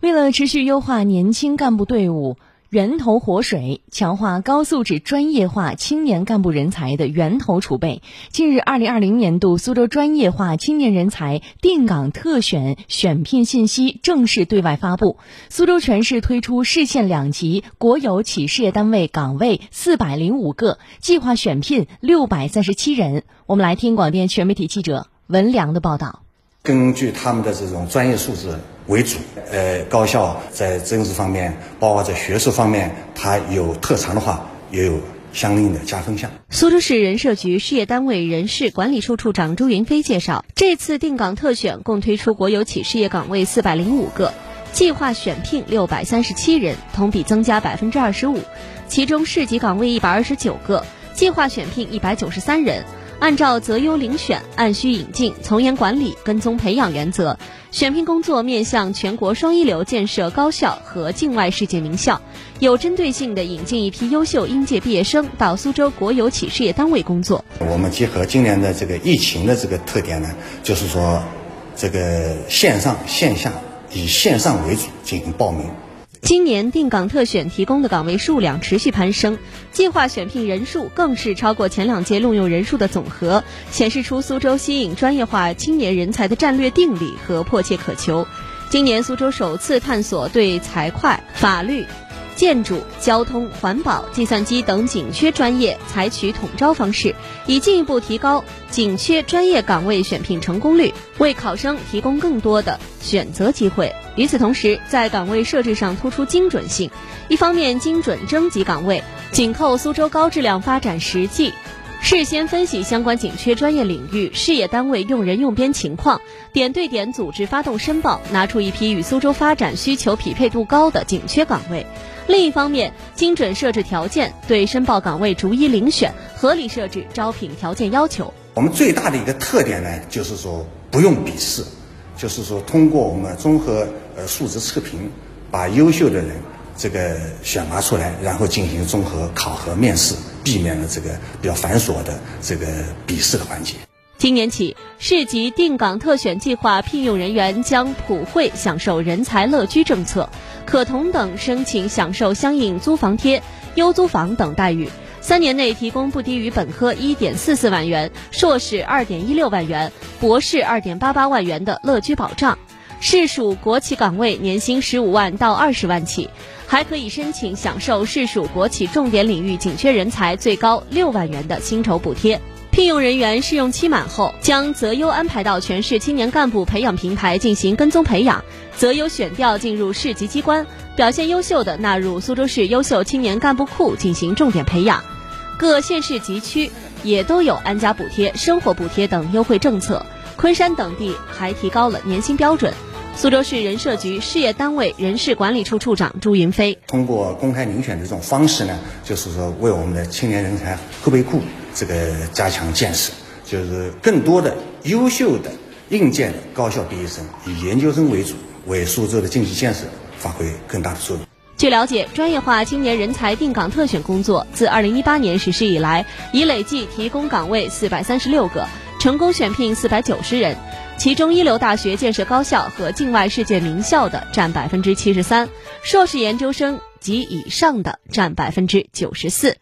为了持续优化年轻干部队伍源头活水，强化高素质专业化青年干部人才的源头储备，近日，二零二零年度苏州专业化青年人才定岗特选选聘信息正式对外发布。苏州全市推出市县两级国有企事业单位岗位四百零五个，计划选聘六百三十七人。我们来听广电全媒体记者文良的报道。根据他们的这种专业素质。为主，呃，高校在政治方面，包括在学术方面，它有特长的话，也有相应的加分项。苏州市人社局事业单位人事管理处处长朱云飞介绍，这次定岗特选共推出国有企事业岗位四百零五个，计划选聘六百三十七人，同比增加百分之二十五。其中市级岗位一百二十九个，计划选聘一百九十三人。按照择优遴选、按需引进、从严管理、跟踪培养原则，选聘工作面向全国双一流建设高校和境外世界名校，有针对性地引进一批优秀应届毕业生到苏州国有企事业单位工作。我们结合今年的这个疫情的这个特点呢，就是说，这个线上线下以线上为主进行报名。今年定岗特选提供的岗位数量持续攀升，计划选聘人数更是超过前两届录用人数的总和，显示出苏州吸引专业化青年人才的战略定力和迫切渴求。今年苏州首次探索对财会、法律。建筑、交通、环保、计算机等紧缺专业采取统招方式，以进一步提高紧缺专业岗位选聘成功率，为考生提供更多的选择机会。与此同时，在岗位设置上突出精准性，一方面精准征集岗位，紧扣苏州高质量发展实际。事先分析相关紧缺专业领域、事业单位用人用编情况，点对点组织发动申报，拿出一批与苏州发展需求匹配度高的紧缺岗位。另一方面，精准设置条件，对申报岗位逐一遴选，合理设置招聘条件要求。我们最大的一个特点呢，就是说不用笔试，就是说通过我们综合呃素质测评，把优秀的人。这个选拔出来，然后进行综合考核面试，避免了这个比较繁琐的这个笔试的环节。今年起，市级定岗特选计划聘用人员将普惠享受人才乐居政策，可同等申请享受相应租房贴、优租房等待遇。三年内提供不低于本科一点四四万元、硕士二点一六万元、博士二点八八万元的乐居保障。市属国企岗位年薪十五万到二十万起，还可以申请享受市属国企重点领域紧缺人才最高六万元的薪酬补贴。聘用人员试用期满后，将择优安排到全市青年干部培养平台进行跟踪培养，择优选调进入市级机关，表现优秀的纳入苏州市优秀青年干部库进行重点培养。各县市级区也都有安家补贴、生活补贴等优惠政策。昆山等地还提高了年薪标准。苏州市人社局事业单位人事管理处处长朱云飞通过公开遴选的这种方式呢，就是说为我们的青年人才后备库这个加强建设，就是更多的优秀的应届的高校毕业生以研究生为主，为苏州的经济建设发挥更大的作用。据了解，专业化青年人才定岗特选工作自2018年实施以来，已累计提供岗位四百三十六个，成功选聘四百九十人。其中，一流大学、建设高校和境外世界名校的占百分之七十三，硕士研究生及以上的占百分之九十四。